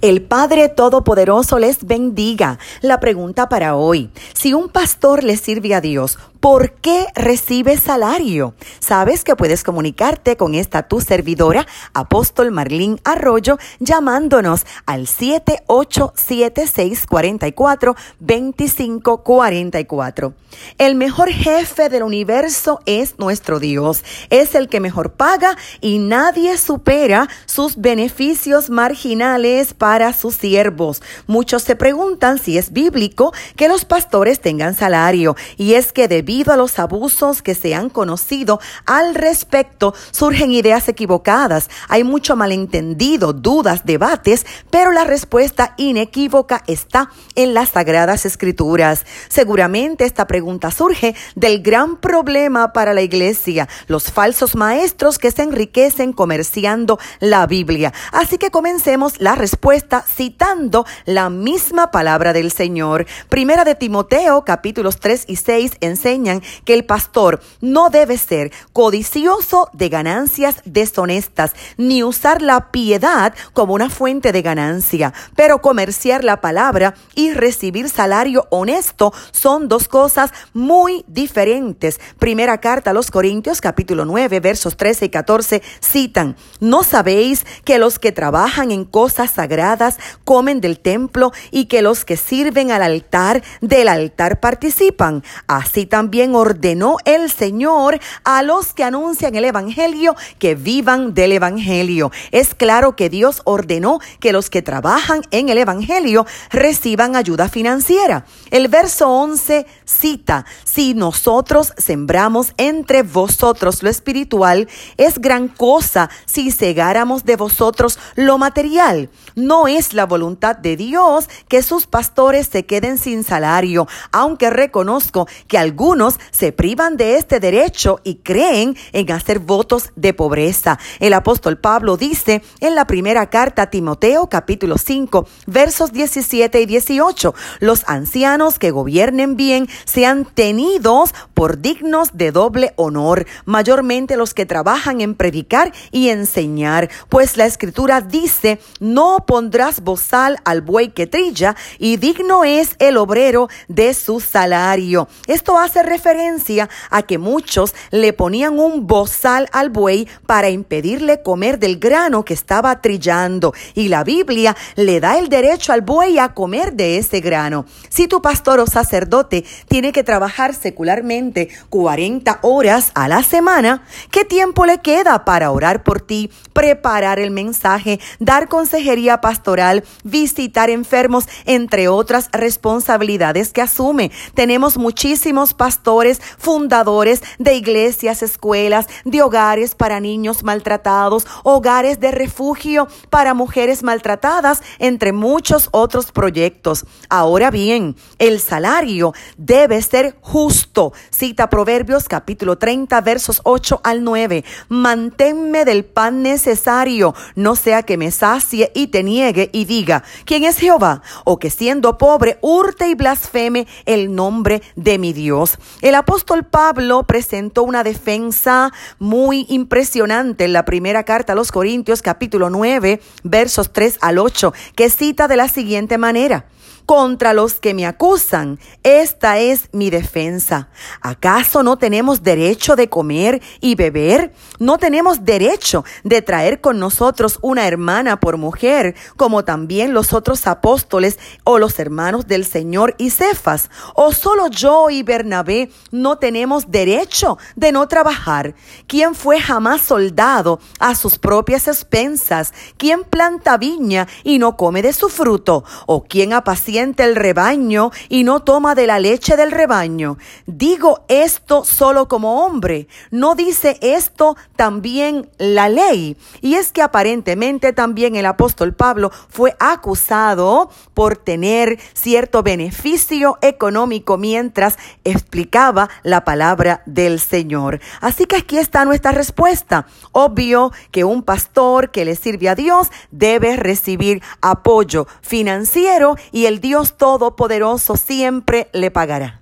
El Padre Todopoderoso les bendiga. La pregunta para hoy, si un pastor le sirve a Dios, ¿Por qué recibes salario? Sabes que puedes comunicarte con esta tu servidora, Apóstol Marlín Arroyo, llamándonos al 7876442544. El mejor jefe del universo es nuestro Dios. Es el que mejor paga y nadie supera sus beneficios marginales para sus siervos. Muchos se preguntan si es bíblico que los pastores tengan salario y es que de debido a los abusos que se han conocido al respecto, surgen ideas equivocadas. Hay mucho malentendido, dudas, debates, pero la respuesta inequívoca está en las sagradas escrituras. Seguramente esta pregunta surge del gran problema para la iglesia, los falsos maestros que se enriquecen comerciando la Biblia. Así que comencemos la respuesta citando la misma palabra del Señor. Primera de Timoteo, capítulos 3 y 6 enseña que el pastor no debe ser codicioso de ganancias deshonestas, ni usar la piedad como una fuente de ganancia, pero comerciar la palabra y recibir salario honesto son dos cosas muy diferentes. Primera carta a los Corintios capítulo 9 versos 13 y 14 citan, ¿no sabéis que los que trabajan en cosas sagradas comen del templo y que los que sirven al altar del altar participan? Así también ordenó el Señor a los que anuncian el Evangelio que vivan del Evangelio. Es claro que Dios ordenó que los que trabajan en el Evangelio reciban ayuda financiera. El verso 11 cita, si nosotros sembramos entre vosotros lo espiritual, es gran cosa si cegáramos de vosotros lo material. No es la voluntad de Dios que sus pastores se queden sin salario, aunque reconozco que algunos se privan de este derecho y creen en hacer votos de pobreza. El apóstol Pablo dice en la primera carta a Timoteo capítulo 5 versos 17 y 18, los ancianos que gobiernen bien sean tenidos por dignos de doble honor, mayormente los que trabajan en predicar y enseñar, pues la escritura dice, no pondrás bozal al buey que trilla y digno es el obrero de su salario. Esto hace referencia a que muchos le ponían un bozal al buey para impedirle comer del grano que estaba trillando. Y la Biblia le da el derecho al buey a comer de ese grano. Si tu pastor o sacerdote tiene que trabajar secularmente 40 horas a la semana, ¿qué tiempo le queda para orar por ti, preparar el mensaje, dar consejería pastoral, visitar enfermos, entre otras responsabilidades que asume? Tenemos muchísimos pastores pastores, fundadores de iglesias, escuelas, de hogares para niños maltratados, hogares de refugio para mujeres maltratadas, entre muchos otros proyectos. Ahora bien, el salario debe ser justo. Cita Proverbios capítulo 30 versos 8 al 9. Manténme del pan necesario, no sea que me sacie y te niegue y diga, ¿quién es Jehová? O que siendo pobre hurte y blasfeme el nombre de mi Dios. El apóstol Pablo presentó una defensa muy impresionante en la primera carta a los Corintios capítulo 9 versos 3 al 8 que cita de la siguiente manera contra los que me acusan. Esta es mi defensa. ¿Acaso no tenemos derecho de comer y beber? ¿No tenemos derecho de traer con nosotros una hermana por mujer, como también los otros apóstoles o los hermanos del Señor y Cefas? ¿O solo yo y Bernabé no tenemos derecho de no trabajar? ¿Quién fue jamás soldado a sus propias expensas? ¿Quién planta viña y no come de su fruto? ¿O quién apacienta el rebaño y no toma de la leche del rebaño. Digo esto solo como hombre. ¿No dice esto también la ley? Y es que aparentemente también el apóstol Pablo fue acusado por tener cierto beneficio económico mientras explicaba la palabra del Señor. Así que aquí está nuestra respuesta. Obvio que un pastor que le sirve a Dios debe recibir apoyo financiero y el Dios Todopoderoso siempre le pagará.